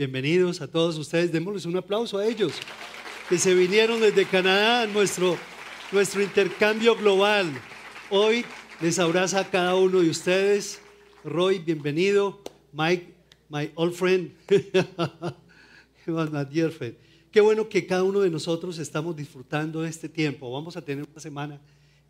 Bienvenidos a todos ustedes. Démosles un aplauso a ellos que se vinieron desde Canadá, nuestro, nuestro intercambio global. Hoy les abraza a cada uno de ustedes. Roy, bienvenido. Mike, my old friend. Qué bueno que cada uno de nosotros estamos disfrutando de este tiempo. Vamos a tener una semana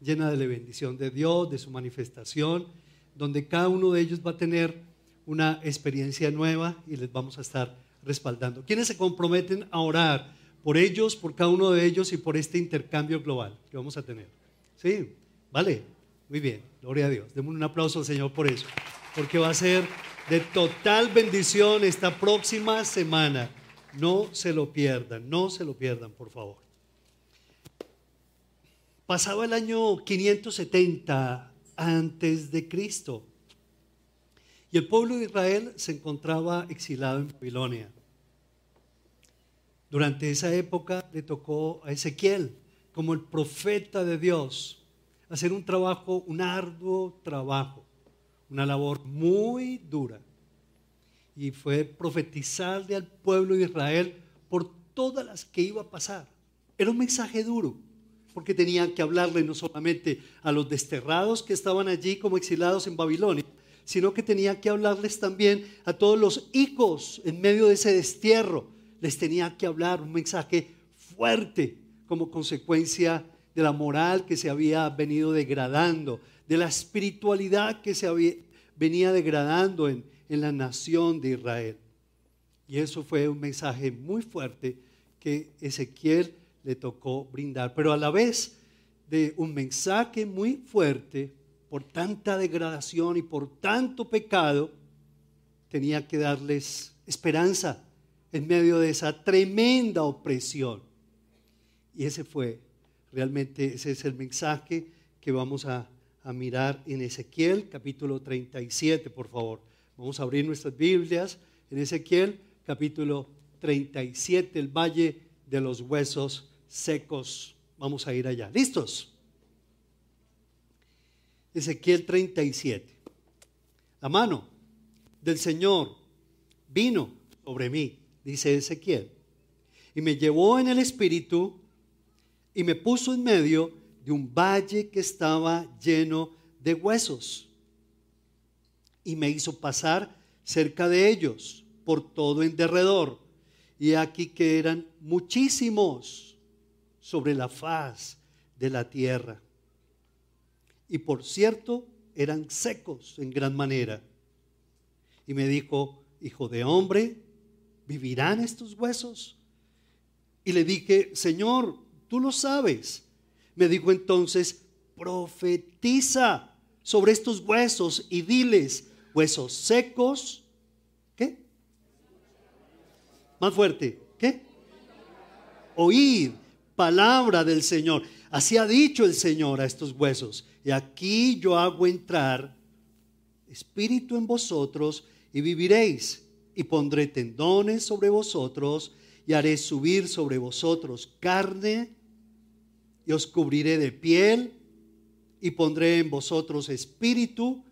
llena de la bendición de Dios, de su manifestación, donde cada uno de ellos va a tener una experiencia nueva y les vamos a estar respaldando. ¿Quiénes se comprometen a orar por ellos, por cada uno de ellos y por este intercambio global que vamos a tener? Sí, vale, muy bien, gloria a Dios. Demos un aplauso al Señor por eso, porque va a ser de total bendición esta próxima semana. No se lo pierdan, no se lo pierdan, por favor. Pasaba el año 570 antes de Cristo. Y el pueblo de Israel se encontraba exilado en Babilonia. Durante esa época le tocó a Ezequiel, como el profeta de Dios, hacer un trabajo, un arduo trabajo, una labor muy dura. Y fue profetizarle al pueblo de Israel por todas las que iba a pasar. Era un mensaje duro, porque tenía que hablarle no solamente a los desterrados que estaban allí como exilados en Babilonia, sino que tenía que hablarles también a todos los hijos en medio de ese destierro. Les tenía que hablar un mensaje fuerte como consecuencia de la moral que se había venido degradando, de la espiritualidad que se había, venía degradando en, en la nación de Israel. Y eso fue un mensaje muy fuerte que Ezequiel le tocó brindar, pero a la vez de un mensaje muy fuerte, por tanta degradación y por tanto pecado, tenía que darles esperanza en medio de esa tremenda opresión. Y ese fue, realmente ese es el mensaje que vamos a, a mirar en Ezequiel capítulo 37, por favor. Vamos a abrir nuestras Biblias en Ezequiel capítulo 37, el valle de los huesos secos. Vamos a ir allá. ¿Listos? Ezequiel 37. La mano del Señor vino sobre mí, dice Ezequiel, y me llevó en el espíritu y me puso en medio de un valle que estaba lleno de huesos. Y me hizo pasar cerca de ellos por todo en derredor. Y aquí que eran muchísimos sobre la faz de la tierra y por cierto eran secos en gran manera. Y me dijo, hijo de hombre, ¿vivirán estos huesos? Y le dije, Señor, tú lo sabes. Me dijo entonces, profetiza sobre estos huesos y diles, huesos secos, ¿qué? Más fuerte, ¿qué? Oíd palabra del Señor. Así ha dicho el Señor a estos huesos. Y aquí yo hago entrar espíritu en vosotros y viviréis. Y pondré tendones sobre vosotros y haré subir sobre vosotros carne y os cubriré de piel y pondré en vosotros espíritu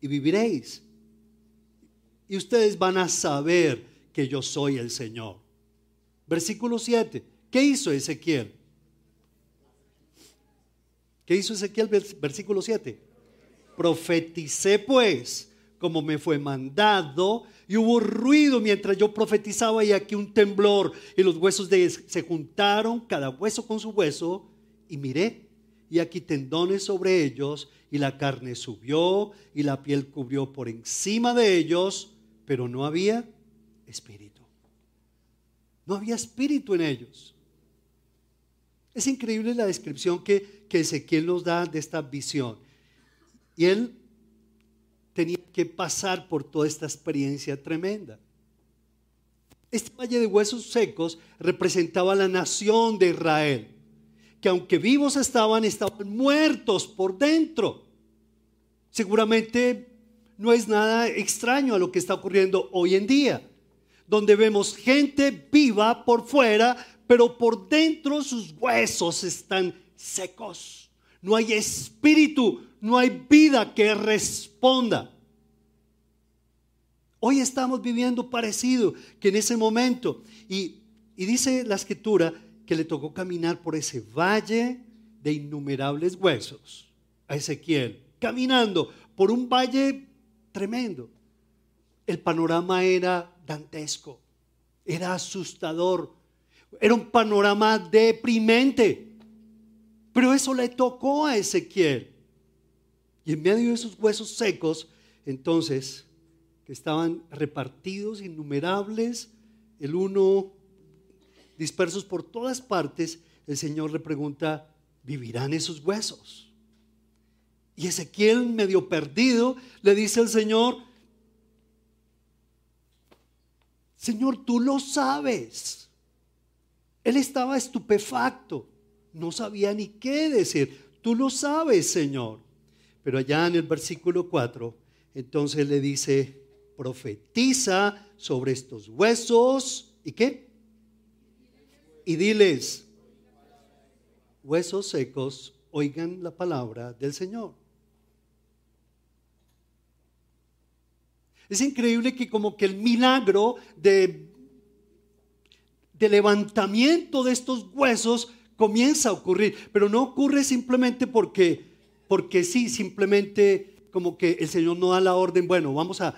y viviréis. Y ustedes van a saber que yo soy el Señor. Versículo 7. ¿Qué hizo Ezequiel? ¿Qué hizo Ezequiel? Versículo 7. Profeticé pues como me fue mandado y hubo ruido mientras yo profetizaba y aquí un temblor y los huesos de, se juntaron cada hueso con su hueso y miré y aquí tendones sobre ellos y la carne subió y la piel cubrió por encima de ellos, pero no había espíritu. No había espíritu en ellos. Es increíble la descripción que, que Ezequiel nos da de esta visión. Y él tenía que pasar por toda esta experiencia tremenda. Este valle de huesos secos representaba la nación de Israel, que aunque vivos estaban, estaban muertos por dentro. Seguramente no es nada extraño a lo que está ocurriendo hoy en día, donde vemos gente viva por fuera, pero por dentro sus huesos están secos. No hay espíritu, no hay vida que responda. Hoy estamos viviendo parecido que en ese momento. Y, y dice la escritura que le tocó caminar por ese valle de innumerables huesos a Ezequiel, caminando por un valle tremendo. El panorama era dantesco, era asustador, era un panorama deprimente. Pero eso le tocó a Ezequiel. Y en medio de esos huesos secos, entonces, que estaban repartidos, innumerables, el uno dispersos por todas partes, el Señor le pregunta, ¿vivirán esos huesos? Y Ezequiel, medio perdido, le dice al Señor, Señor, tú lo sabes. Él estaba estupefacto, no sabía ni qué decir. Tú lo sabes, Señor. Pero allá en el versículo 4, entonces le dice, profetiza sobre estos huesos. ¿Y qué? Y diles, huesos secos, oigan la palabra del Señor. Es increíble que como que el milagro de, de levantamiento de estos huesos comienza a ocurrir, pero no ocurre simplemente porque, porque sí, simplemente como que el Señor no da la orden, bueno, vamos a,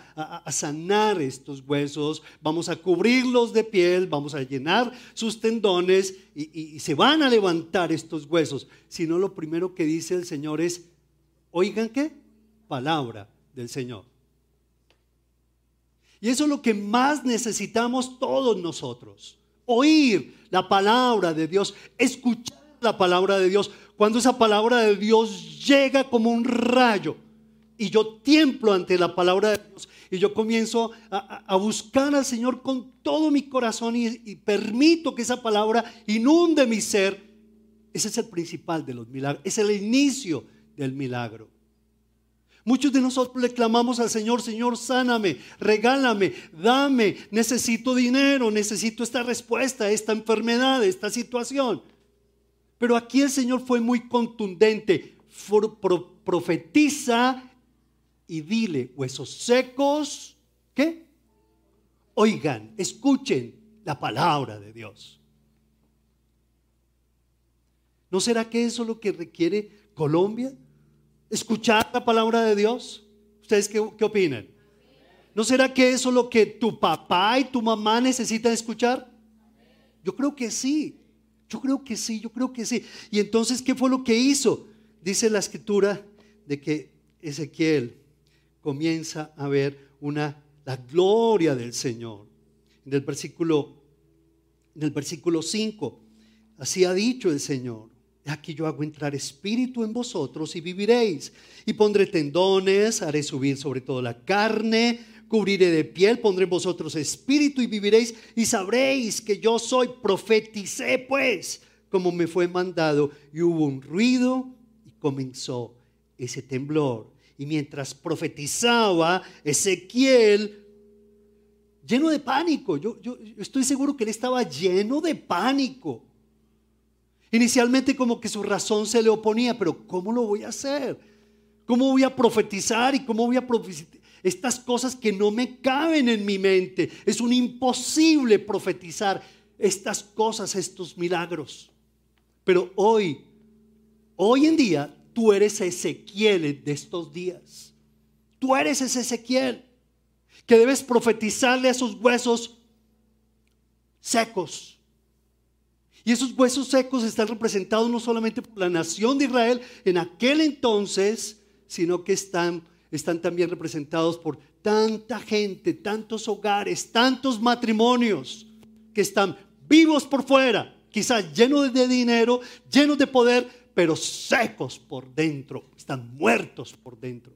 sanar estos huesos, vamos a cubrirlos de piel, vamos a llenar sus tendones y, y se van a levantar estos huesos, sino lo primero que dice el Señor es, oigan qué, palabra del Señor. Y eso es lo que más necesitamos todos nosotros. Oír la palabra de Dios, escuchar la palabra de Dios. Cuando esa palabra de Dios llega como un rayo y yo tiemblo ante la palabra de Dios y yo comienzo a, buscar al Señor con todo mi corazón y, y permito que esa palabra inunde mi ser, ese es el principal de los milagros, es el inicio del milagro. Muchos de nosotros le clamamos al Señor, Señor, sáname, regálame, dame, necesito dinero, necesito esta respuesta, esta enfermedad, esta situación. Pero aquí el Señor fue muy contundente. profetiza y dile, huesos secos, ¿qué? Oigan, escuchen la palabra de Dios. ¿No será que eso es lo que requiere Colombia? Escuchar la palabra de Dios? ¿Ustedes qué, opinan? ¿No será que eso es lo que tu papá y tu mamá necesitan escuchar? Yo creo que sí, yo creo que sí, yo creo que sí. Y entonces, ¿qué fue lo que hizo? Dice la escritura de que Ezequiel comienza a ver una, la gloria del Señor. En el versículo, en el versículo 5, así ha dicho el Señor. Aquí yo hago entrar espíritu en vosotros y viviréis. Y pondré tendones, haré subir sobre todo la carne, cubriré de piel, pondré en vosotros espíritu y viviréis y sabréis que yo soy. Profeticé pues como me fue mandado. Y hubo un ruido y comenzó ese temblor. Y mientras profetizaba, Ezequiel lleno de pánico. Yo, yo, estoy seguro que él estaba lleno de pánico. Inicialmente como que su razón se le oponía, pero ¿cómo lo voy a hacer? ¿Cómo voy a profetizar y cómo voy a profetizar? Estas cosas que no me caben en mi mente. Es un imposible profetizar estas cosas, estos milagros. Pero hoy, hoy en día, tú eres Ezequiel de estos días. Tú eres ese Ezequiel que debes profetizarle a esos huesos secos y esos huesos secos están representados no solamente por la nación de Israel en aquel entonces, sino que están, están también representados por tanta gente, tantos hogares, tantos matrimonios que están vivos por fuera, quizás llenos de dinero, llenos de poder, pero secos por dentro, están muertos por dentro.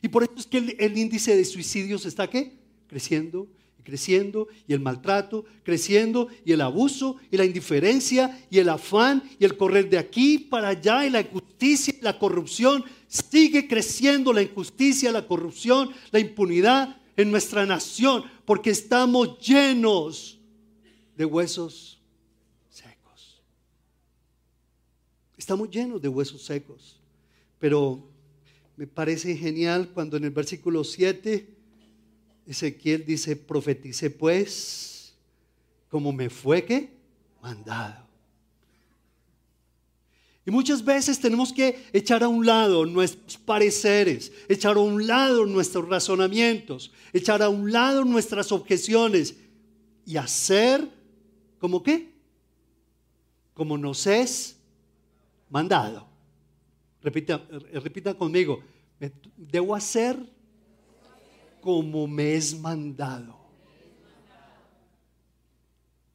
Y por eso es que el, índice de suicidios está ¿qué? creciendo creciendo y el maltrato, creciendo y el abuso y la indiferencia y el afán y el correr de aquí para allá y la injusticia y la corrupción. Sigue creciendo la injusticia, la corrupción, la impunidad en nuestra nación porque estamos llenos de huesos secos. Estamos llenos de huesos secos. Pero me parece genial cuando en el versículo 7 Ezequiel dice, profetice pues como me fue que mandado. Y muchas veces tenemos que echar a un lado nuestros pareceres, echar a un lado nuestros razonamientos, echar a un lado nuestras objeciones y hacer como qué? Como nos es mandado. Repita, repita conmigo, debo hacer como me es mandado.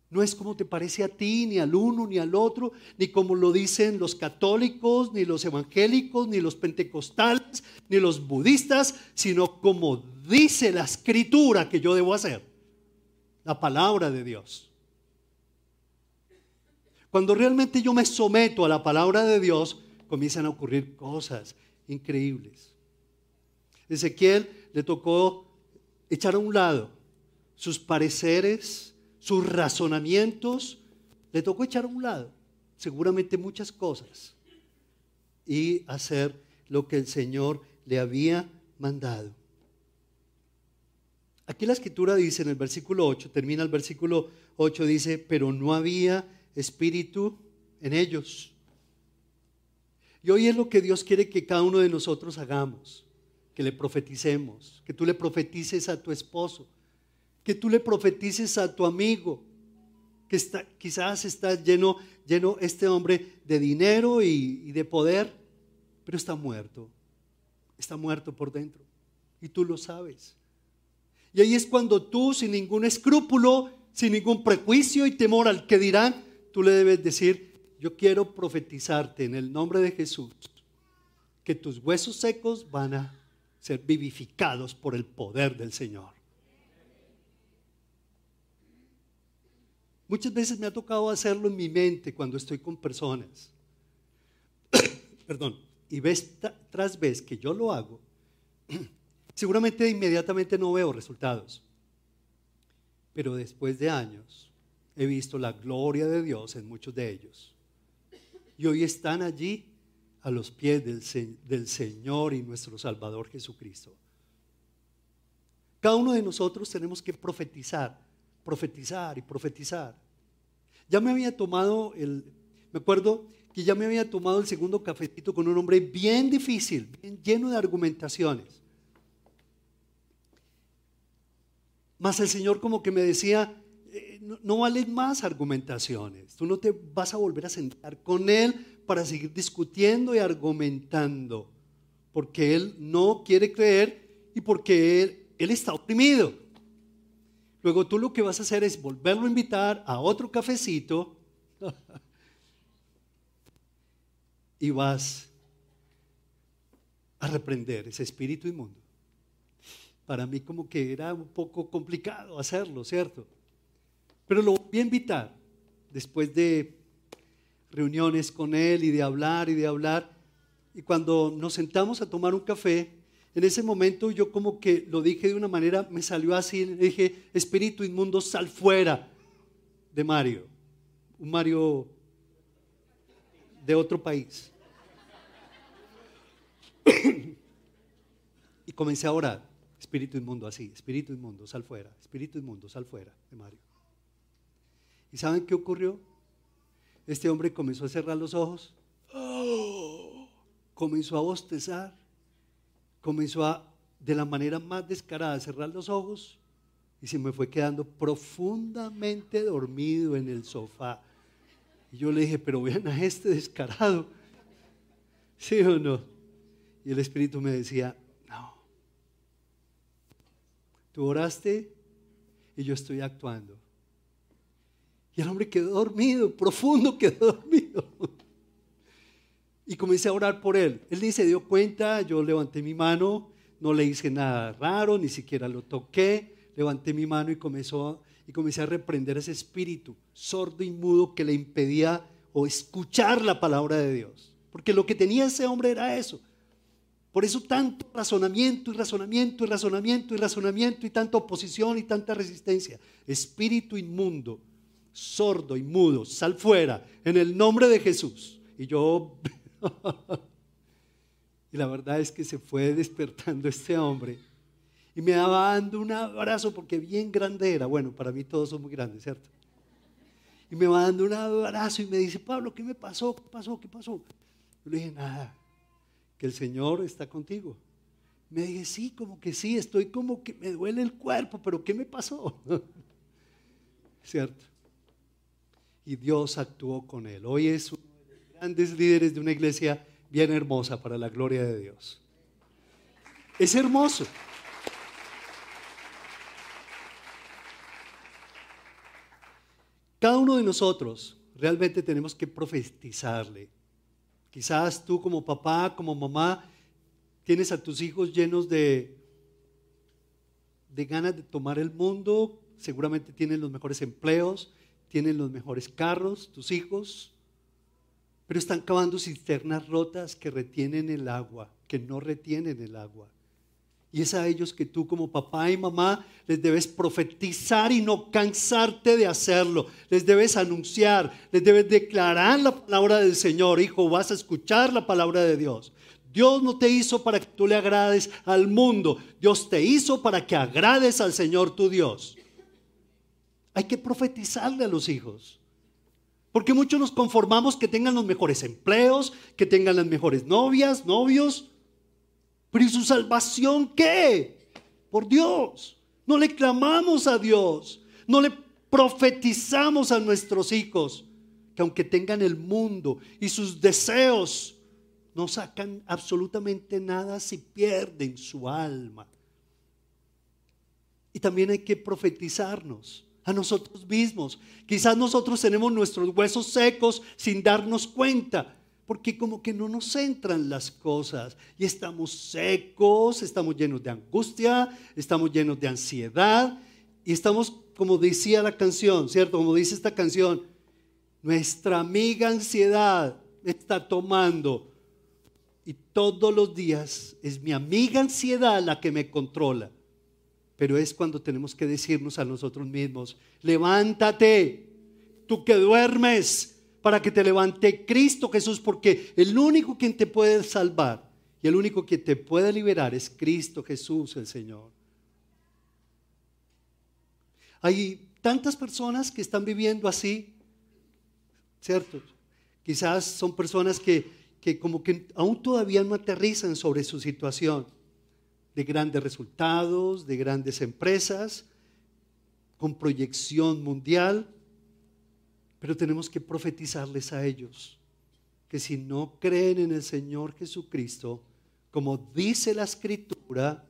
No es como te parece a ti, ni al uno, ni al otro, ni como lo dicen los católicos, ni los evangélicos, ni los pentecostales, ni los budistas, sino como dice la escritura que yo debo hacer. La palabra de Dios. Cuando realmente yo me someto a la palabra de Dios, comienzan a ocurrir cosas increíbles. Ezequiel le tocó echar a un lado sus pareceres, sus razonamientos, le tocó echar a un lado seguramente muchas cosas y hacer lo que el Señor le había mandado. Aquí la escritura dice en el versículo 8, termina el versículo 8, dice, pero no había espíritu en ellos. Y hoy es lo que Dios quiere que cada uno de nosotros hagamos, que le profeticemos, que tú le profetices a tu esposo, que tú le profetices a tu amigo, que está, quizás está lleno, lleno este hombre de dinero y, y de poder, pero está muerto, está muerto por dentro y tú lo sabes. Y ahí es cuando tú, sin ningún escrúpulo, sin ningún prejuicio y temor al que dirán, tú le debes decir, yo quiero profetizarte en el nombre de Jesús que tus huesos secos van a ser vivificados por el poder del Señor. Muchas veces me ha tocado hacerlo en mi mente cuando estoy con personas. Perdón. Y vez tras vez que yo lo hago, seguramente inmediatamente no veo resultados. Pero después de años he visto la gloria de Dios en muchos de ellos y hoy están allí a los pies del, del Señor y nuestro Salvador Jesucristo. Cada uno de nosotros tenemos que profetizar, profetizar y profetizar. Ya me había tomado el, me acuerdo que ya me había tomado el segundo cafecito con un hombre bien difícil, bien lleno de argumentaciones. Más el Señor como que me decía, no, valen más argumentaciones. Tú no te vas a volver a sentar con él para seguir discutiendo y argumentando, porque él no quiere creer y porque él, él está oprimido. Luego tú lo que vas a hacer es volverlo a invitar a otro cafecito y vas a reprender ese espíritu inmundo. Para mí como que era un poco complicado hacerlo, ¿cierto? Pero lo voy a invitar después de reuniones con él y de hablar y de hablar. Y cuando nos sentamos a tomar un café, en ese momento yo como que lo dije de una manera, me salió así, le dije, espíritu inmundo, sal fuera de Mario. Un Mario de otro país. y comencé a orar, espíritu inmundo así, espíritu inmundo, sal fuera, espíritu inmundo, sal fuera de Mario. ¿Y saben qué ocurrió? Este hombre comenzó a cerrar los ojos, comenzó a bostezar, comenzó a, de la manera más descarada, cerrar los ojos y se me fue quedando profundamente dormido en el sofá. Y yo le dije, pero vean a este descarado, ¿sí o no? Y el Espíritu me decía, no, tú oraste y yo estoy actuando. Y el hombre quedó dormido, profundo quedó dormido. Y comencé a orar por él. Él ni se dio cuenta, yo levanté mi mano, no le hice nada raro, ni siquiera lo toqué. Levanté mi mano y, comenzó, comencé a reprender ese espíritu sordo y mudo que le impedía o escuchar la palabra de Dios. Porque lo que tenía ese hombre era eso. Por eso tanto razonamiento y razonamiento y razonamiento y razonamiento y tanta oposición y tanta resistencia. Espíritu inmundo sordo y mudo, sal fuera en el nombre de Jesús. Y yo, y la verdad es que se fue despertando este hombre Y me daba dando un abrazo porque bien grande era. Bueno, para mí todos son muy grandes, ¿cierto? Y me va dando un abrazo y me dice, Pablo, ¿qué me pasó? ¿Qué pasó? ¿Qué pasó? Yo le dije, nada, que el Señor está contigo. Me dije, sí, como que sí, estoy como que me duele el cuerpo, pero ¿qué me pasó? ¿Cierto? Y Dios actuó con él. Hoy es uno de los grandes líderes de una iglesia bien hermosa para la gloria de Dios. Es hermoso. Cada uno de nosotros realmente tenemos que profetizarle. Quizás tú como papá, como mamá, tienes a tus hijos llenos de, de ganas de tomar el mundo, seguramente tienen los mejores empleos, tienen los mejores carros, tus hijos, pero están cavando cisternas rotas que retienen el agua, que no retienen el agua. Y es a ellos que tú como papá y mamá les debes profetizar y no cansarte de hacerlo. Les debes anunciar, les debes declarar la palabra del Señor. Hijo, vas a escuchar la palabra de Dios. Dios no te hizo para que tú le agrades al mundo. Dios te hizo para que agrades al Señor tu Dios. Hay que profetizarle a los hijos. Porque muchos nos conformamos que tengan los mejores empleos, que tengan las mejores novias, novios pero ¿y su salvación qué? Por Dios. No le clamamos a Dios. No le profetizamos a nuestros hijos que aunque tengan el mundo y sus deseos, no sacan absolutamente nada si pierden su alma. Y también hay que profetizarnos a nosotros mismos. Quizás nosotros tenemos nuestros huesos secos sin darnos cuenta porque como que no nos entran las cosas y estamos secos, estamos llenos de angustia, estamos llenos de ansiedad y estamos, como decía la canción, ¿cierto? Como dice esta canción, nuestra amiga ansiedad está tomando y todos los días es mi amiga ansiedad la que me controla. Pero es cuando tenemos que decirnos a nosotros mismos, levántate, tú que duermes, para que te levante Cristo Jesús, porque el único quien te puede salvar y el único que te puede liberar es Cristo Jesús el Señor. Hay tantas personas que están viviendo así, ¿cierto? Quizás son personas que, que como que aún todavía no aterrizan sobre su situación de grandes resultados, de grandes empresas, con proyección mundial, pero tenemos que profetizarles a ellos que si no creen en el Señor Jesucristo, como dice la escritura,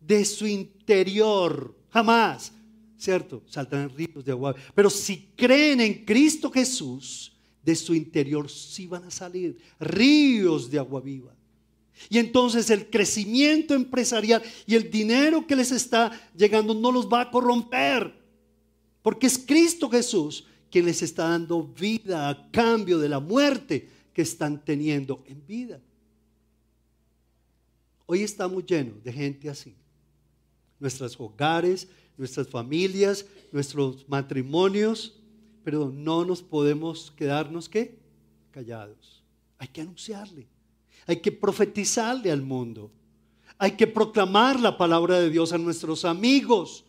de su interior, jamás, ¿cierto? Saltarán ríos de agua. Pero si creen en Cristo Jesús, de su interior sí van a salir ríos de agua viva. Y entonces el crecimiento empresarial y el dinero que les está llegando no los va a corromper, porque es Cristo Jesús quien les está dando vida a cambio de la muerte que están teniendo en vida. Hoy estamos llenos de gente así. Nuestros hogares, nuestras familias, nuestros matrimonios, pero no nos podemos quedarnos ¿qué? callados. Hay que anunciarle, hay que profetizarle al mundo, hay que proclamar la palabra de Dios a nuestros amigos,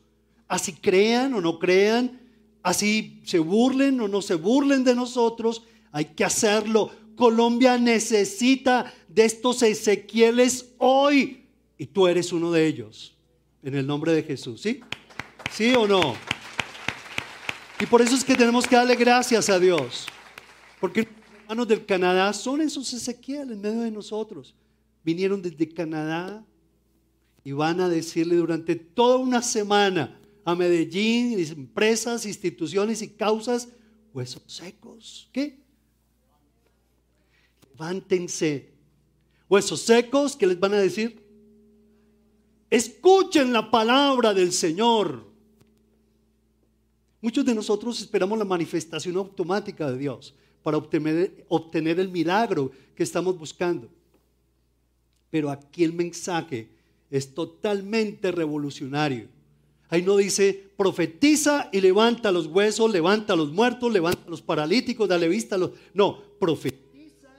así crean o no crean, Así se burlen o no se burlen de nosotros, hay que hacerlo. Colombia necesita de estos Ezequieles hoy y tú eres uno de ellos. En el nombre de Jesús, ¿sí? ¿Sí o no? Y por eso es que tenemos que darle gracias a Dios. Porque hermanos del Canadá son esos Ezequiel en medio de nosotros. Vinieron desde Canadá y van a decirle durante toda una semana a Medellín, empresas, instituciones y causas, huesos secos. ¿Qué? Levántense. Huesos secos, ¿qué les van a decir? Escuchen la palabra del Señor. Muchos de nosotros esperamos la manifestación automática de Dios para obtener, el milagro que estamos buscando. Pero aquí el mensaje es totalmente revolucionario. Ahí no dice, profetiza y levanta los huesos, levanta los muertos, levanta los paralíticos, dale vista a los... No, profetiza.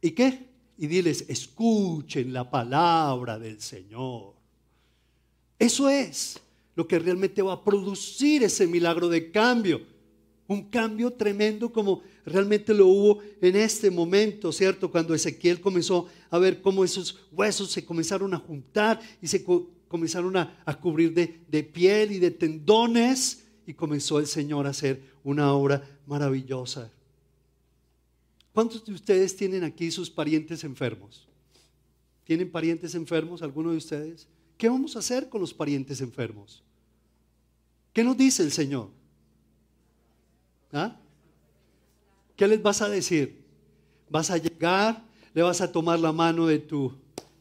¿Y qué? Y diles, escuchen la palabra del Señor. Eso es lo que realmente va a producir ese milagro de cambio. Un cambio tremendo como realmente lo hubo en este momento, ¿cierto? Cuando Ezequiel comenzó a ver cómo esos huesos se comenzaron a juntar y se comenzaron a, cubrir de, de piel y de tendones y comenzó el Señor a hacer una obra maravillosa. ¿Cuántos de ustedes tienen aquí sus parientes enfermos? ¿Tienen parientes enfermos, alguno de ustedes? ¿Qué vamos a hacer con los parientes enfermos? ¿Qué nos dice el Señor? ¿Ah? ¿Qué les vas a decir? ¿Vas a llegar? ¿Le vas a tomar la mano de tu,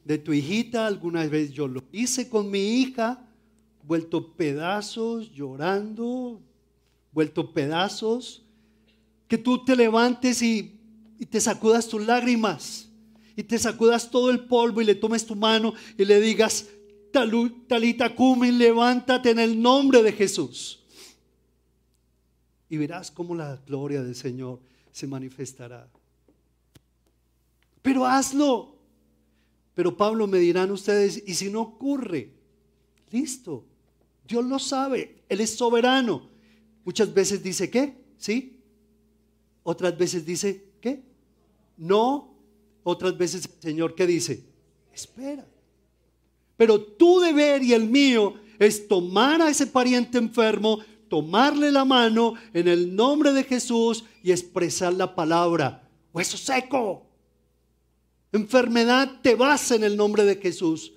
de tu hijita? Alguna vez yo lo hice con mi hija, vuelto pedazos, llorando, vuelto pedazos. Que tú te levantes y y te sacudas tus lágrimas y te sacudas todo el polvo y le tomes tu mano y le digas, Talita Cumin, levántate en el nombre de Jesús. Y verás cómo la gloria del Señor se manifestará. Pero hazlo. Pero Pablo me dirán ustedes, ¿y si no ocurre? Listo. Dios lo sabe. Él es soberano. Muchas veces dice, ¿qué? ¿Sí? Otras veces dice, ¿qué? No, otras veces el Señor que dice, espera. Pero tu deber y el mío es tomar a ese pariente enfermo, tomarle la mano en el nombre de Jesús y expresar la palabra. Hueso seco. Enfermedad, te vas en el nombre de Jesús.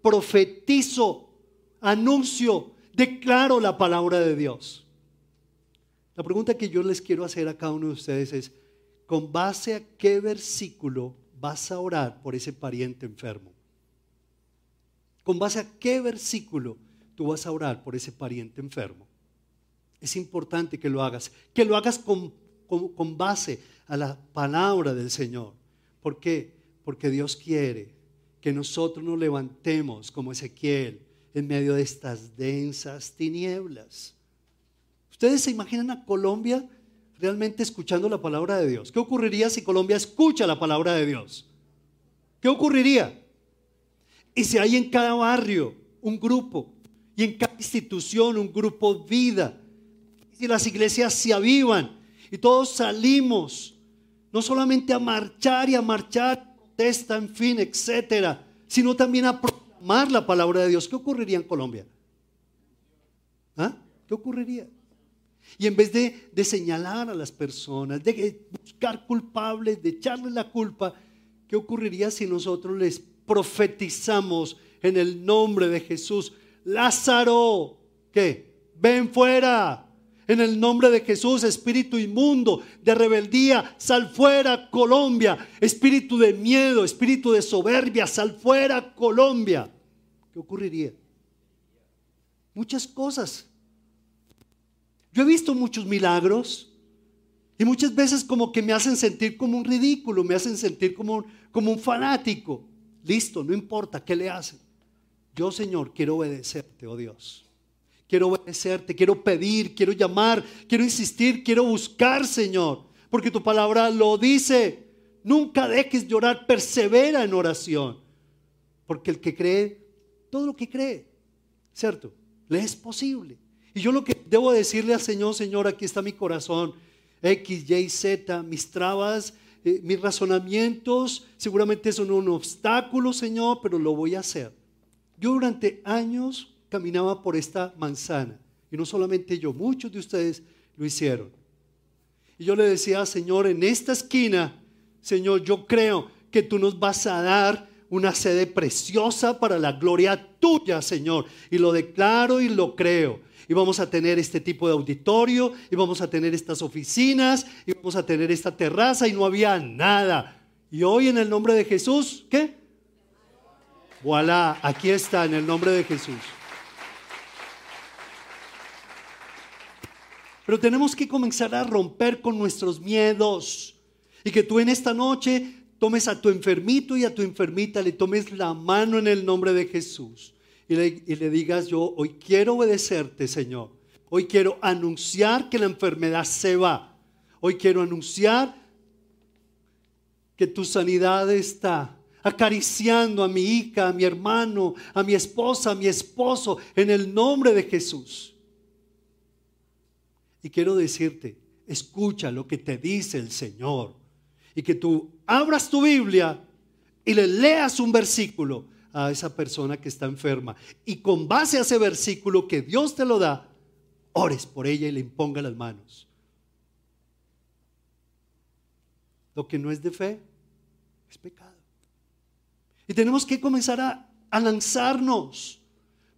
Profetizo, anuncio, declaro la palabra de Dios. La pregunta que yo les quiero hacer a cada uno de ustedes es, ¿con base a qué versículo vas a orar por ese pariente enfermo? ¿Con base a qué versículo tú vas a orar por ese pariente enfermo? Es importante que lo hagas, que lo hagas con, base a la palabra del Señor. ¿Por qué? Porque Dios quiere que nosotros nos levantemos como Ezequiel en medio de estas densas tinieblas. ¿Ustedes se imaginan a Colombia realmente escuchando la palabra de Dios? ¿Qué ocurriría si Colombia escucha la palabra de Dios? ¿Qué ocurriría? Y si hay en cada barrio un grupo y en cada institución un grupo vida, y las iglesias se avivan y todos salimos, no solamente a marchar y a marchar, protesta, en fin, etcétera, sino también a proclamar la palabra de Dios, ¿qué ocurriría en Colombia? ¿Ah? ¿Qué ocurriría? Y en vez de, de, señalar a las personas, de buscar culpables, de echarles la culpa, ¿qué ocurriría si nosotros les profetizamos en el nombre de Jesús? Lázaro, ¿qué? Ven fuera. En el nombre de Jesús, espíritu inmundo, de rebeldía, sal fuera Colombia. Espíritu de miedo, espíritu de soberbia, sal fuera Colombia. ¿Qué ocurriría? Muchas cosas yo he visto muchos milagros y muchas veces como que me hacen sentir como un ridículo, me hacen sentir como un, como un fanático. Listo, no importa qué le hacen. Yo, Señor, quiero obedecerte, oh Dios. Quiero obedecerte, quiero pedir, quiero llamar, quiero insistir, quiero buscar, Señor. Porque tu palabra lo dice. Nunca dejes llorar, persevera en oración. Porque el que cree, todo lo que cree, ¿cierto? Le es posible. Y yo lo que debo decirle al Señor, Señor, aquí está mi corazón, X, Y, Z, mis trabas, eh, mis razonamientos, seguramente son un obstáculo, Señor, pero lo voy a hacer. Yo durante años caminaba por esta manzana, y no solamente yo, muchos de ustedes lo hicieron. Y yo le decía, Señor, en esta esquina, Señor, yo creo que tú nos vas a dar una sede preciosa para la gloria tuya, Señor. Y lo declaro y lo creo y vamos a tener este tipo de auditorio, y vamos a tener estas oficinas, y vamos a tener esta terraza, y no había nada. Y hoy en el nombre de Jesús, ¿qué? Voilà, aquí está en el nombre de Jesús. Pero tenemos que comenzar a romper con nuestros miedos. Y que tú en esta noche tomes a tu enfermito y a tu enfermita, le tomes la mano en el nombre de Jesús y le, digas, yo hoy quiero obedecerte, Señor. Hoy quiero anunciar que la enfermedad se va. Hoy quiero anunciar que tu sanidad está acariciando a mi hija, a mi hermano, a mi esposa, a mi esposo, en el nombre de Jesús. Y quiero decirte, escucha lo que te dice el Señor. Y que tú abras tu Biblia y le leas un versículo a esa persona que está enferma. Y con base a ese versículo que Dios te lo da, ores por ella y le imponga las manos. Lo que no es de fe es pecado. Y tenemos que comenzar a, a lanzarnos,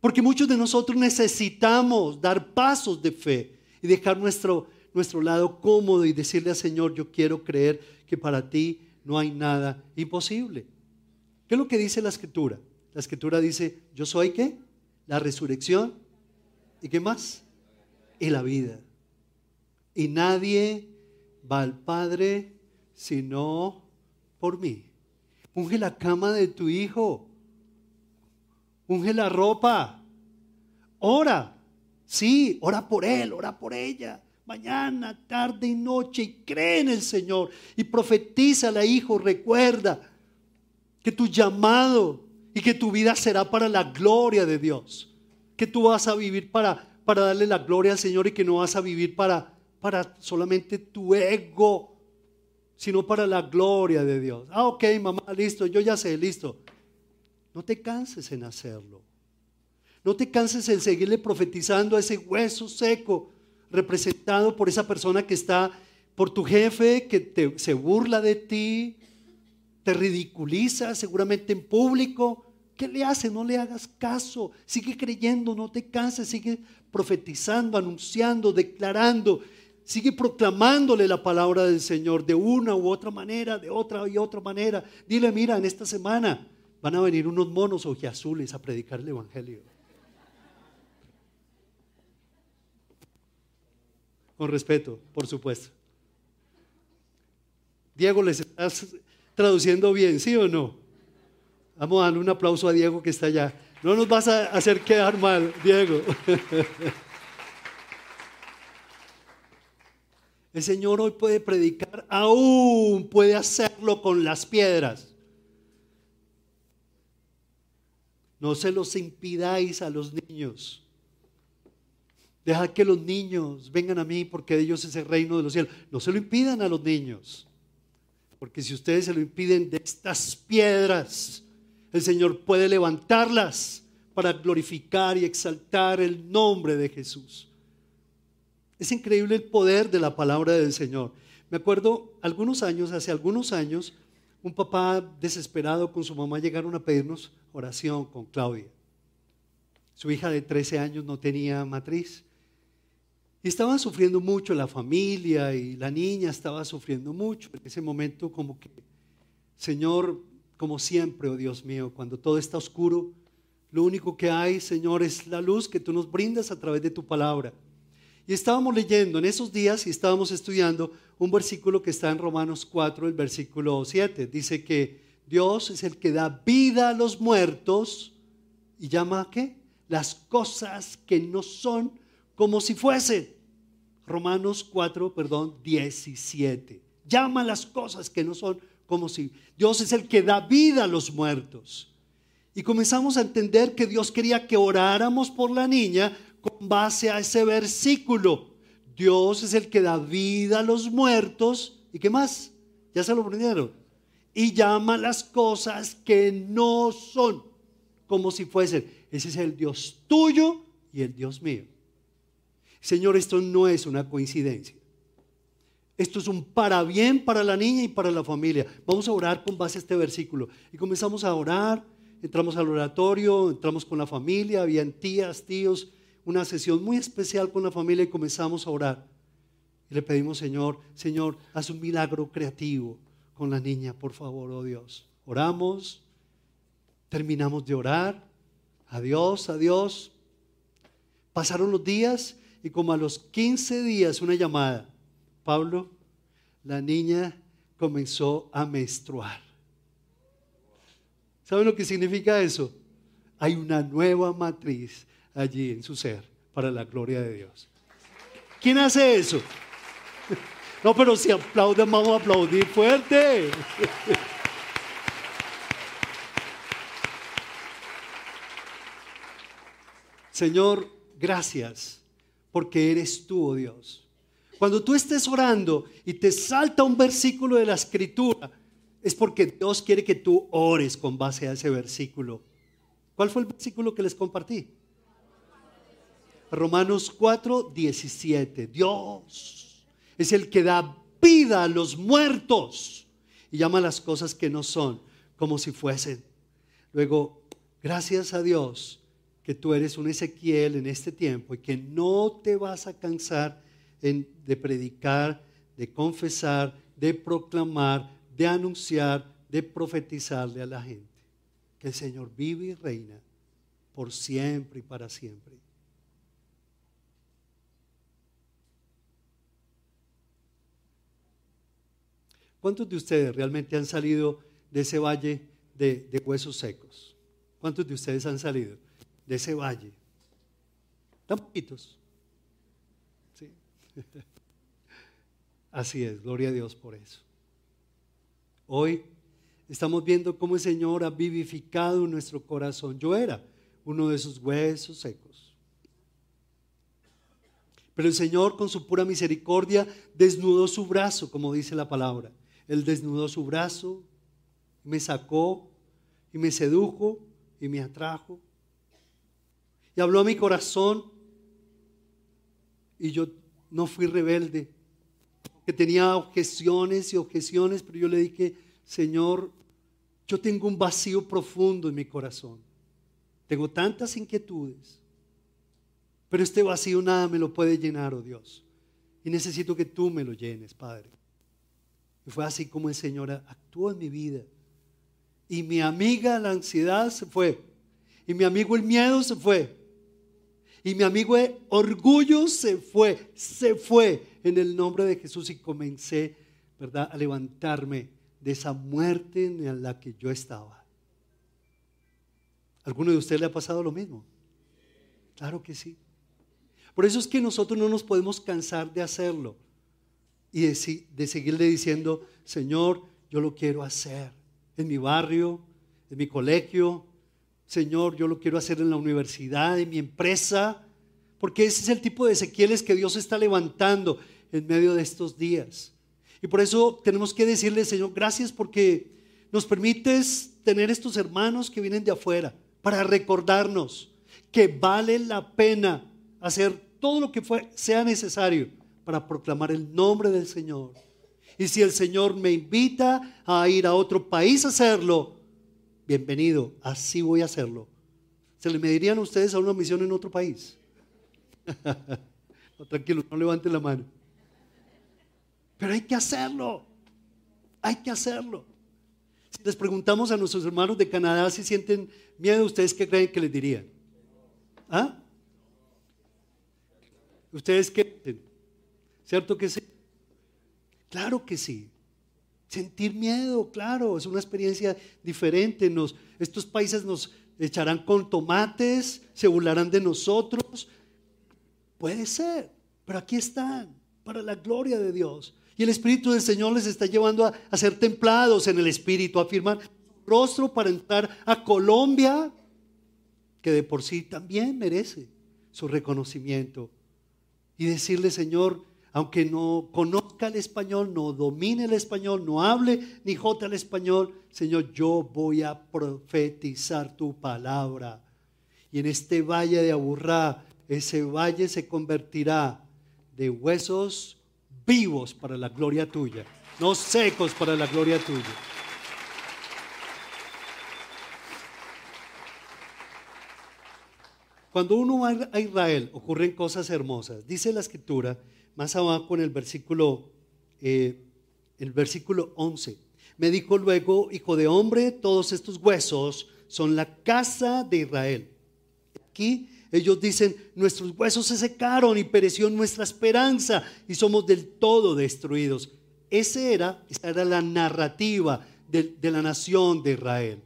porque muchos de nosotros necesitamos dar pasos de fe y dejar nuestro, nuestro lado cómodo y decirle al Señor, yo quiero creer que para ti no hay nada imposible. ¿Qué es lo que dice la escritura? La escritura dice, yo soy qué? La resurrección. ¿Y qué más? Y la vida. Y nadie va al Padre sino por mí. Unge la cama de tu hijo. Unge la ropa. Ora. Sí, ora por él, ora por ella. Mañana, tarde y noche. Y cree en el Señor. Y profetiza hijo. Recuerda que tu llamado y que tu vida será para la gloria de Dios. Que tú vas a vivir para, para darle la gloria al Señor y que no vas a vivir para, para solamente tu ego, sino para la gloria de Dios. Ah, ok, mamá, listo, yo ya sé, listo. No te canses en hacerlo. No te canses en seguirle profetizando a ese hueso seco representado por esa persona que está, por tu jefe que te, se burla de ti, te ridiculiza seguramente en público. ¿Qué le hace? No le hagas caso. Sigue creyendo, no te canses, sigue profetizando, anunciando, declarando. Sigue proclamándole la palabra del Señor de una u otra manera, de otra y otra manera. Dile, mira, en esta semana van a venir unos monos ojiazules a predicar el Evangelio. Con respeto, por supuesto. Diego, ¿les estás traduciendo bien, sí o no? Vamos a darle un aplauso a Diego que está allá. No nos vas a hacer quedar mal, Diego. El Señor hoy puede predicar, aún puede hacerlo con las piedras. No se los impidáis a los niños. Deja que los niños vengan a mí porque de ellos es el reino de los cielos. No se lo impidan a los niños. Porque si ustedes se lo impiden de estas piedras, el Señor puede levantarlas para glorificar y exaltar el nombre de Jesús. Es increíble el poder de la palabra del Señor. Me acuerdo algunos años, hace algunos años, un papá desesperado con su mamá llegaron a pedirnos oración con Claudia. Su hija de 13 años no tenía matriz. Y estaban sufriendo mucho la familia y la niña estaba sufriendo mucho. En ese momento como que, Señor, como siempre, oh Dios mío, cuando todo está oscuro, lo único que hay, Señor, es la luz que tú nos brindas a través de tu palabra. Y estábamos leyendo en esos días y estábamos estudiando un versículo que está en Romanos 4, el versículo 7. Dice que Dios es el que da vida a los muertos y llama a qué? Las cosas que no son como si fuese. Romanos 4, perdón, 17. Llama las cosas que no son como si Dios es el que da vida a los muertos. Y comenzamos a entender que Dios quería que oráramos por la niña con base a ese versículo. Dios es el que da vida a los muertos. ¿Y qué más? Ya se lo aprendieron. Y llama las cosas que no son como si fuesen. Ese es el Dios tuyo y el Dios mío. Señor, esto no es una coincidencia. Esto es un para bien para la niña y para la familia. Vamos a orar con base a este versículo. Y comenzamos a orar, entramos al oratorio, entramos con la familia, habían tías, tíos, una sesión muy especial con la familia y comenzamos a orar. Y le pedimos, Señor, Señor, haz un milagro creativo con la niña, por favor, oh Dios. Oramos, terminamos de orar. Adiós, adiós. Pasaron los días y como a los 15 días una llamada, Pablo, la niña comenzó a menstruar. ¿Saben lo que significa eso? Hay una nueva matriz allí en su ser para la gloria de Dios. ¿Quién hace eso? No, pero si aplauden, vamos a aplaudir fuerte. Señor, gracias porque eres tú, oh Dios. Cuando tú estés orando y te salta un versículo de la escritura, es porque Dios quiere que tú ores con base a ese versículo. ¿Cuál fue el versículo que les compartí? Romanos 4, 17. Dios es el que da vida a los muertos y llama las cosas que no son como si fuesen. Luego, gracias a Dios que tú eres un Ezequiel en este tiempo y que no te vas a cansar de predicar, de confesar, de proclamar, de anunciar, de profetizarle a la gente que el Señor vive y reina por siempre y para siempre. ¿Cuántos de ustedes realmente han salido de ese valle de, huesos secos? ¿Cuántos de ustedes han salido de ese valle? Tan poquitos. ¿Sí? Así es, gloria a Dios por eso. Hoy estamos viendo cómo el Señor ha vivificado nuestro corazón. Yo era uno de esos huesos secos. Pero el Señor con su pura misericordia desnudó su brazo, como dice la palabra. Él desnudó su brazo, me sacó y me sedujo y me atrajo. Y habló a mi corazón y yo no fui rebelde, que tenía objeciones y objeciones, pero yo le dije, Señor, yo tengo un vacío profundo en mi corazón. Tengo tantas inquietudes, pero este vacío nada me lo puede llenar, oh Dios. Y necesito que tú me lo llenes, Padre. Y fue así como el Señor actuó en mi vida. Y mi amiga la ansiedad se fue. Y mi amigo el miedo se fue. Y mi amigo el orgullo se fue. Se fue en el nombre de Jesús y comencé, ¿verdad?, a levantarme de esa muerte en la que yo estaba. ¿Alguno de ustedes le ha pasado lo mismo? Claro que sí. Por eso es que nosotros no nos podemos cansar de hacerlo y de, seguirle diciendo, Señor, yo lo quiero hacer en mi barrio, en mi colegio, Señor, yo lo quiero hacer en la universidad, en mi empresa, porque ese es el tipo de Ezequieles que Dios está levantando en medio de estos días. Y por eso tenemos que decirle, Señor, gracias porque nos permites tener estos hermanos que vienen de afuera para recordarnos que vale la pena hacer todo lo que sea necesario para proclamar el nombre del Señor. Y si el Señor me invita a ir a otro país a hacerlo, bienvenido, así voy a hacerlo. ¿Se le medirían ustedes a una misión en otro país? no, tranquilo, no levanten la mano. Pero hay que hacerlo. Hay que hacerlo. Si les preguntamos a nuestros hermanos de Canadá si sienten miedo, ¿ustedes qué creen que les dirían? ¿Ah? ¿Ustedes qué? ¿Cierto que sí? Claro que sí. Sentir miedo, claro, es una experiencia diferente. Nos, estos países nos echarán con tomates, se burlarán de nosotros. Puede ser, pero aquí están, para la gloria de Dios. Y el Espíritu del Señor les está llevando a, ser templados en el Espíritu, a firmar rostro para entrar a Colombia, que de por sí también merece su reconocimiento. Y decirle, Señor, aunque no conozca el español, no domine el español, no hable ni jota el español, Señor, yo voy a profetizar tu palabra. Y en este valle de Aburrá, ese valle se convertirá de huesos vivos para la gloria tuya, no secos para la gloria tuya. Cuando uno va a Israel ocurren cosas hermosas. Dice la escritura más abajo en el versículo, eh, el versículo 11. Me dijo luego, hijo de hombre, todos estos huesos son la casa de Israel. Aquí ellos dicen, nuestros huesos se secaron y pereció nuestra esperanza y somos del todo destruidos. Era, esa era la narrativa de, de la nación de Israel.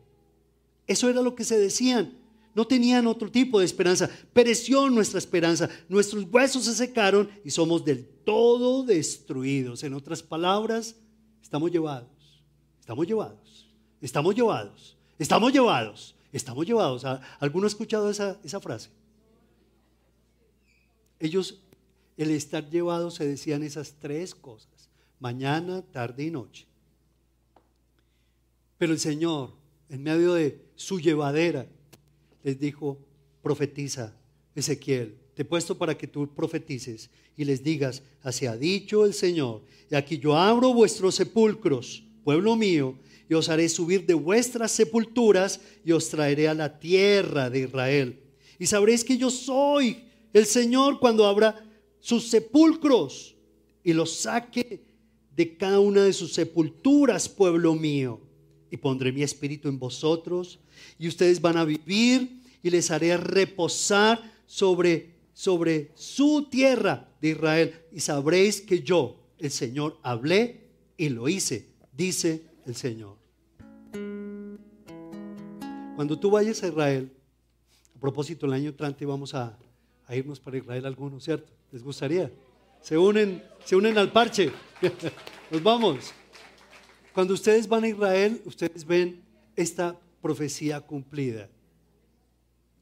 Eso era lo que se decían. No tenían otro tipo de esperanza. Pereció nuestra esperanza. Nuestros huesos se secaron y somos del todo destruidos. En otras palabras, estamos llevados. Estamos llevados. Estamos llevados. Estamos llevados. Estamos llevados. ¿Alguno ha escuchado esa, esa frase? ellos, el estar llevados, se decían esas tres cosas, mañana, tarde y noche. Pero el Señor, en medio de su llevadera, les dijo, profetiza, Ezequiel, te he puesto para que tú profetices y les digas, así ha dicho el Señor, y aquí yo abro vuestros sepulcros, pueblo mío, y os haré subir de vuestras sepulturas y os traeré a la tierra de Israel. Y sabréis que yo soy el Señor cuando abra sus sepulcros y los saque de cada una de sus sepulturas, pueblo mío. Y pondré mi espíritu en vosotros y ustedes van a vivir y les haré reposar sobre sobre su tierra de Israel y sabréis que yo, el Señor, hablé y lo hice, dice el Señor. Cuando tú vayas a Israel, a propósito, el año entrante vamos a, a irnos para Israel algunos, ¿cierto? ¿Les gustaría? Se unen, se unen al parche. Nos vamos. Cuando ustedes van a Israel, ustedes ven esta profecía cumplida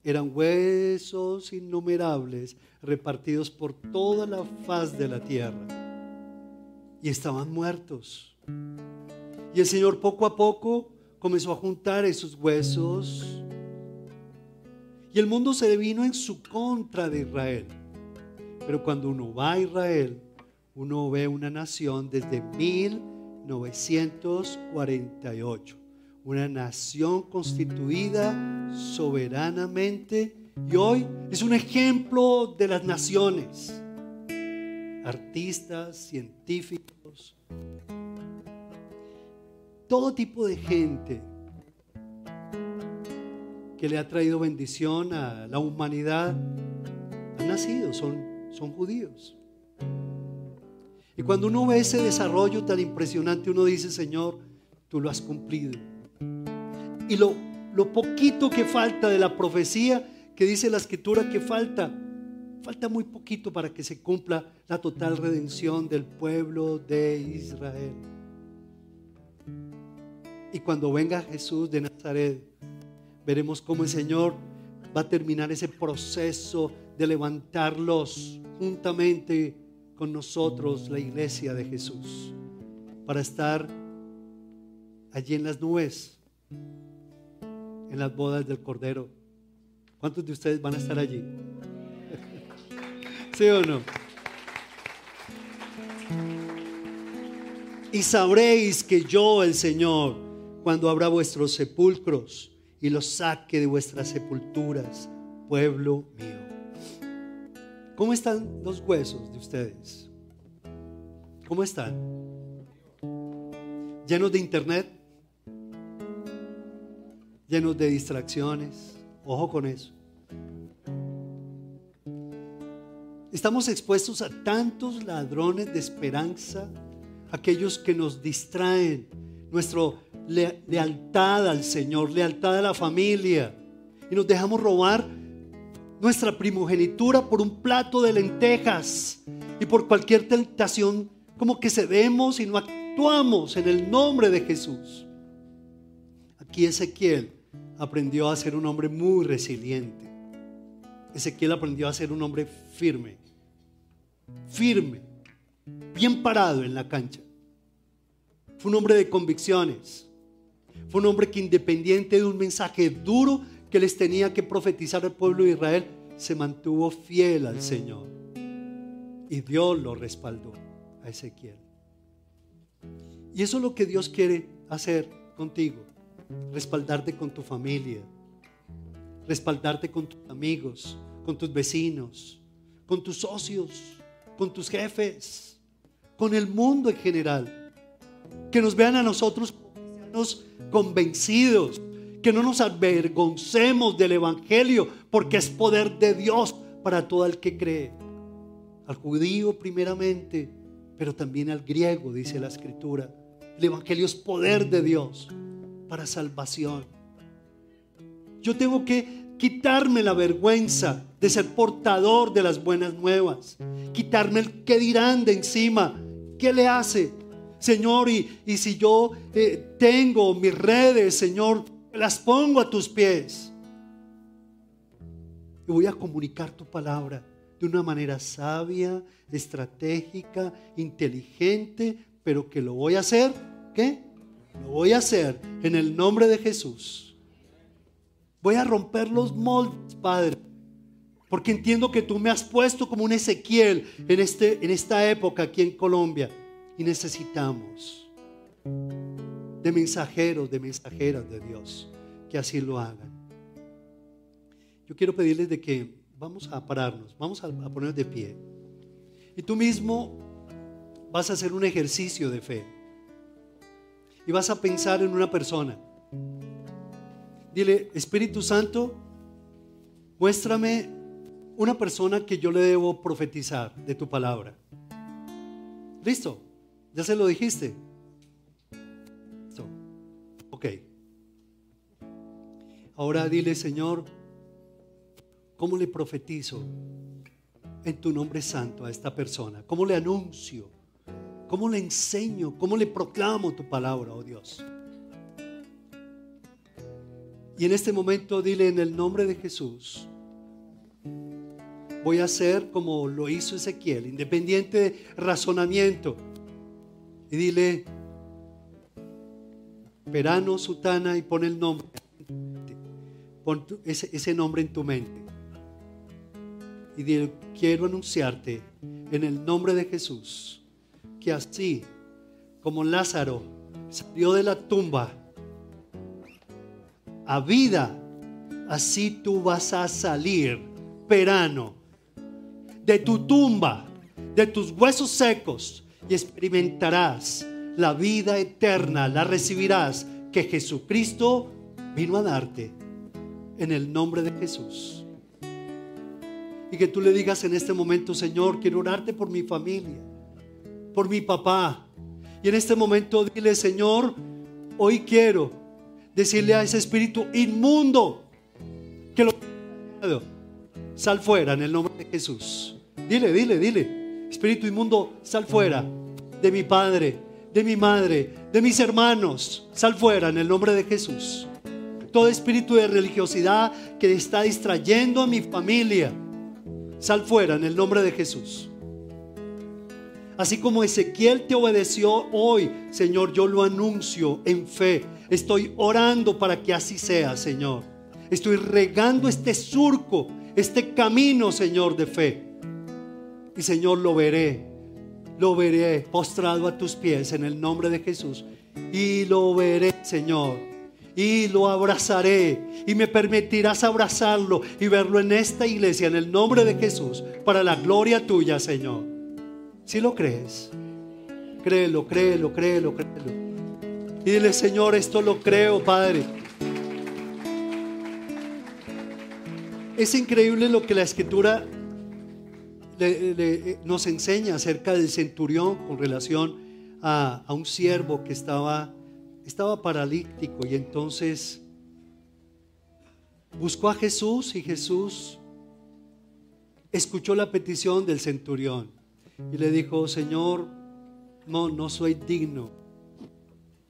eran huesos innumerables repartidos por toda la faz de la tierra. Y estaban muertos. Y el Señor poco a poco comenzó a juntar esos huesos. Y el mundo se vino en su contra de Israel. Pero cuando uno va a Israel, uno ve una nación desde 1948 una nación constituida soberanamente y hoy es un ejemplo de las naciones. Artistas, científicos, todo tipo de gente que le ha traído bendición a la humanidad han nacido, son, son judíos. Y cuando uno ve ese desarrollo tan impresionante, uno dice, Señor, tú lo has cumplido. Y lo, lo poquito que falta de la profecía que dice la escritura que falta, falta muy poquito para que se cumpla la total redención del pueblo de Israel. Y cuando venga Jesús de Nazaret, veremos cómo el Señor va a terminar ese proceso de levantarlos juntamente con nosotros, la iglesia de Jesús, para estar allí en las nubes, en las bodas del Cordero. ¿Cuántos de ustedes van a estar allí? ¿Sí o no? Y sabréis que yo, el Señor, cuando abra vuestros sepulcros y los saque de vuestras sepulturas, pueblo mío. ¿Cómo están los huesos de ustedes? ¿Cómo están? ¿Llenos de internet? llenos de distracciones. Ojo con eso. Estamos expuestos a tantos ladrones de esperanza, aquellos que nos distraen, nuestra lealtad al Señor, lealtad a la familia, y nos dejamos robar nuestra primogenitura por un plato de lentejas y por cualquier tentación, como que cedemos y no actuamos en el nombre de Jesús. Aquí Ezequiel aprendió a ser un hombre muy resiliente. Ezequiel aprendió a ser un hombre firme, firme, bien parado en la cancha. Fue un hombre de convicciones. Fue un hombre que independiente de un mensaje duro que les tenía que profetizar al pueblo de Israel, se mantuvo fiel al Señor. Y Dios lo respaldó a Ezequiel. Y eso es lo que Dios quiere hacer contigo respaldarte con tu familia, respaldarte con tus amigos, con tus vecinos, con tus socios, con tus jefes, con el mundo en general. Que nos vean a nosotros convencidos, que no nos avergoncemos del Evangelio, porque es poder de Dios para todo el que cree. Al judío primeramente, pero también al griego, dice la escritura. El Evangelio es poder de Dios para salvación. Yo tengo que quitarme la vergüenza de ser portador de las buenas nuevas, quitarme el que dirán de encima, ¿qué le hace? Señor, y, y si yo eh, tengo mis redes, Señor, las pongo a tus pies. Y voy a comunicar tu palabra de una manera sabia, estratégica, inteligente, pero que lo voy a hacer, ¿qué? Lo voy a hacer en el nombre de Jesús. Voy a romper los moldes, Padre. Porque entiendo que tú me has puesto como un Ezequiel en, este, en esta época aquí en Colombia. Y necesitamos de mensajeros, de mensajeras de Dios que así lo hagan. Yo quiero pedirles de que vamos a pararnos, vamos a, a de pie. Y tú mismo vas a hacer un ejercicio de fe. Y vas a pensar en una persona. Dile, Espíritu Santo, muéstrame una persona que yo le debo profetizar de tu palabra. ¿Listo? ¿Ya se lo dijiste? Ahora dile, Señor, ¿cómo le profetizo en tu nombre santo a esta persona? ¿Cómo le anuncio? ¿Cómo le enseño? ¿Cómo le proclamo tu palabra, oh Dios? Y en este momento dile en el nombre de Jesús, voy a hacer como lo hizo Ezequiel, independiente de razonamiento. Y dile, Verano, Sutana, y pon el nombre. Pon ese, nombre en tu mente. Y quiero anunciarte en el nombre de Jesús que así como Lázaro salió de la tumba a vida, así tú vas a salir, perano, de tu tumba, de tus huesos secos y experimentarás la vida eterna, la recibirás que Jesucristo vino a darte en el nombre de Jesús. Y que tú le digas en este momento, Señor, quiero orarte por mi familia por mi papá. Y en este momento dile, Señor, hoy quiero decirle a ese espíritu inmundo que lo sal fuera en el nombre de Jesús. Dile, dile, dile, espíritu inmundo, sal fuera de mi padre, de mi madre, de mis hermanos, sal fuera en el nombre de Jesús. Todo espíritu de religiosidad que está distrayendo a mi familia, sal fuera en el nombre de Jesús. Así como Ezequiel te obedeció hoy, Señor, yo lo anuncio en fe. Estoy orando para que así sea, Señor. Estoy regando este surco, este camino, Señor, de fe. Y Señor, lo veré, lo veré postrado a tus pies en el nombre de Jesús. Y lo veré, Señor. Y lo abrazaré. Y me permitirás abrazarlo y verlo en esta iglesia, en el nombre de Jesús, para la gloria tuya, Señor. Si lo crees, créelo, créelo, créelo, créelo. Y dile, Señor, esto lo creo, Padre. Es increíble lo que la escritura nos enseña acerca del centurión con relación a, a un siervo que estaba, estaba paralítico y entonces buscó a Jesús y Jesús escuchó la petición del centurión y le dijo, Señor, no, no soy digno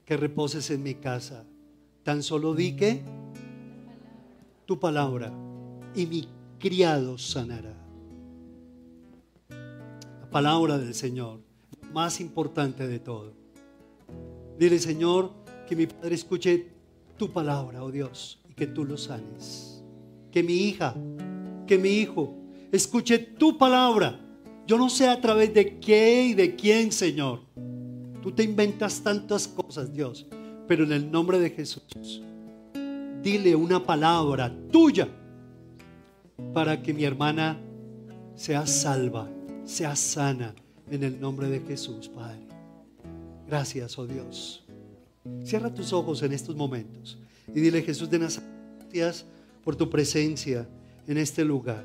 que reposes en mi casa. Tan solo di que tu palabra y mi criado sanará. La palabra del Señor, más importante de todo. Dile, Señor, que mi Padre escuche tu palabra, oh Dios, y que tú lo sanes. Que mi hija, que mi hijo, escuche tu palabra yo no sé a través de qué y de quién, Señor. Tú te inventas tantas cosas, Dios. Pero en el nombre de Jesús, dile una palabra tuya para que mi hermana sea salva, sea sana en el nombre de Jesús, Padre. Gracias, oh Dios. Cierra tus ojos en estos momentos y dile, Jesús de Nazaret, gracias por tu presencia en este lugar.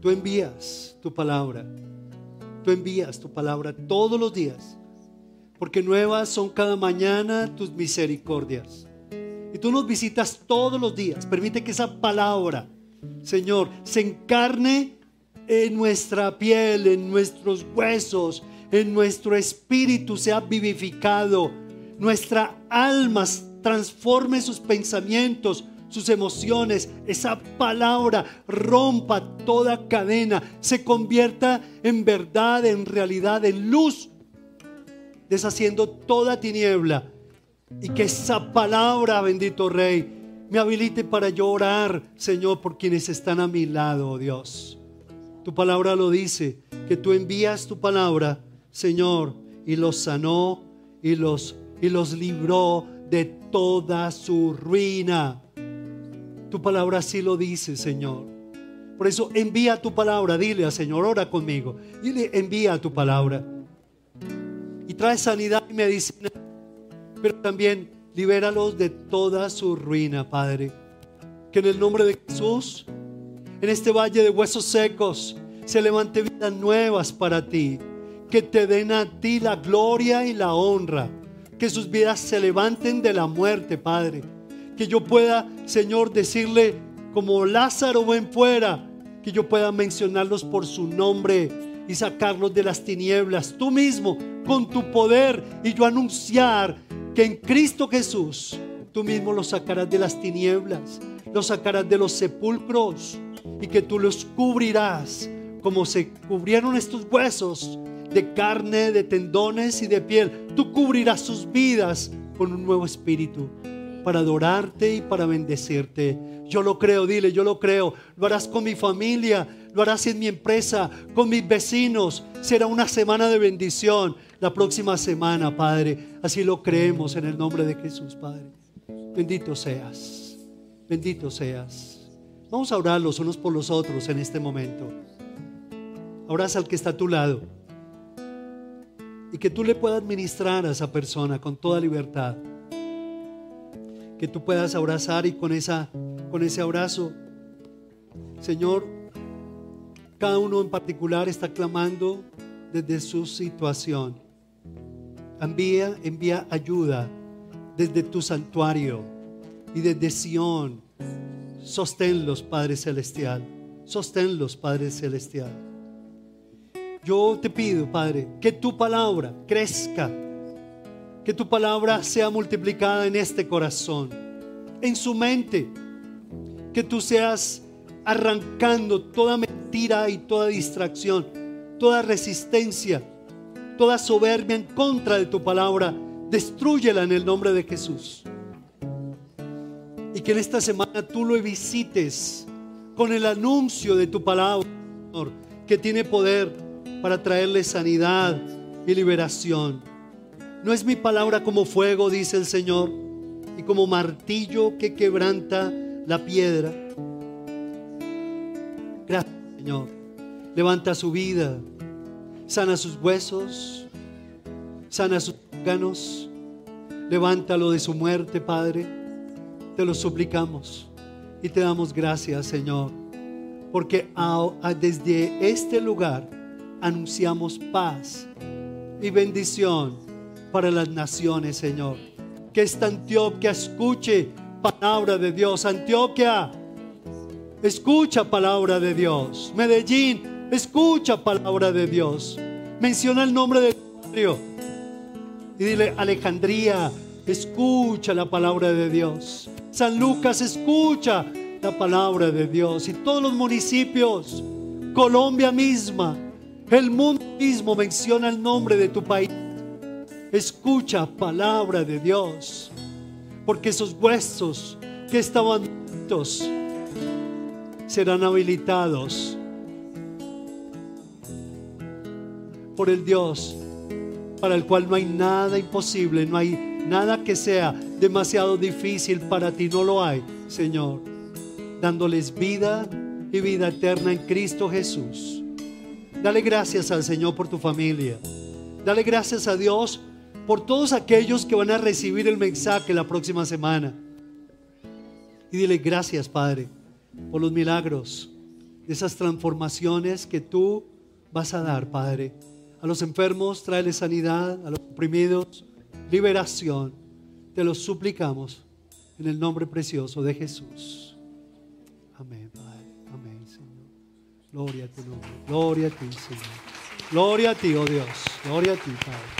Tú envías tu palabra. Tú envías tu palabra todos los días. Porque nuevas son cada mañana tus misericordias. Y tú nos visitas todos los días. Permite que esa palabra, Señor, se encarne en nuestra piel, en nuestros huesos, en nuestro espíritu, sea vivificado. Nuestra alma transforme sus pensamientos, sus emociones, esa palabra rompa toda cadena, se convierta en verdad, en realidad, en luz, deshaciendo toda tiniebla. Y que esa palabra, bendito Rey, me habilite para llorar, Señor, por quienes están a mi lado, oh Dios. Tu palabra lo dice, que tú envías tu palabra, Señor, y los sanó y los, y los libró de toda su ruina. Tu palabra así lo dice, Señor. Por eso envía tu palabra, dile al Señor, ora conmigo. Dile, envía tu palabra. Y trae sanidad y medicina, pero también libéralos de toda su ruina, Padre. Que en el nombre de Jesús, en este valle de huesos secos, se levante vidas nuevas para ti. Que te den a ti la gloria y la honra. Que sus vidas se levanten de la muerte, Padre. Que yo pueda, Señor, decirle como Lázaro ven fuera, que yo pueda mencionarlos por su nombre y sacarlos de las tinieblas, tú mismo, con tu poder, y yo anunciar que en Cristo Jesús, tú mismo los sacarás de las tinieblas, los sacarás de los sepulcros, y que tú los cubrirás como se cubrieron estos huesos de carne, de tendones y de piel. Tú cubrirás sus vidas con un nuevo espíritu para adorarte y para bendecirte. Yo lo creo, dile, yo lo creo. Lo harás con mi familia, lo harás en mi empresa, con mis vecinos. Será una semana de bendición la próxima semana, Padre. Así lo creemos en el nombre de Jesús, Padre. Bendito seas, bendito seas. Vamos a orar los unos por los otros en este momento. Abraza al que está a tu lado y que tú le puedas ministrar a esa persona con toda libertad que tú puedas abrazar y con, esa, con ese abrazo, Señor, cada uno en particular está clamando desde su situación. Envía, envía ayuda desde tu santuario y desde Sión. Sosténlos, Padre Celestial. Sosténlos, Padre Celestial. Yo te pido, Padre, que tu palabra crezca que tu palabra sea multiplicada en este corazón, en su mente. Que tú seas arrancando toda mentira y toda distracción, toda resistencia, toda soberbia en contra de tu palabra. Destrúyela en el nombre de Jesús. Y que en esta semana tú lo visites con el anuncio de tu palabra, Señor, que tiene poder para traerle sanidad y liberación. No es mi palabra como fuego, dice el Señor, y como martillo que quebranta la piedra. Gracias, Señor. Levanta su vida, sana sus huesos, sana sus órganos, levántalo de su muerte, Padre. Te lo suplicamos y te damos gracias, Señor, porque desde este lugar anunciamos paz y bendición para las naciones, Señor. Que esta Antioquia escuche palabra de Dios. Antioquia, escucha palabra de Dios. Medellín, escucha palabra de Dios. Menciona el nombre de barrio. Y dile, Alejandría, escucha la palabra de Dios. San Lucas, escucha la palabra de Dios. Y todos los municipios, Colombia misma, el mundo mismo menciona el nombre de tu país. Escucha palabra de Dios. Porque esos huesos que estaban muertos serán habilitados por el Dios para el cual no hay nada imposible, no hay nada que sea demasiado difícil para ti, no lo hay, Señor, dándoles vida y vida eterna en Cristo Jesús. Dale gracias al Señor por tu familia. Dale gracias a Dios por todos aquellos que van a recibir el mensaje la próxima semana. Y dile gracias, Padre, por los milagros, de esas transformaciones que tú vas a dar, Padre. A los enfermos, tráele sanidad, a los oprimidos, liberación. Te lo suplicamos en el nombre precioso de Jesús. Gloria a tu nombre. Gloria a ti, Señor. Gloria a ti, oh Dios. Gloria a ti, Padre.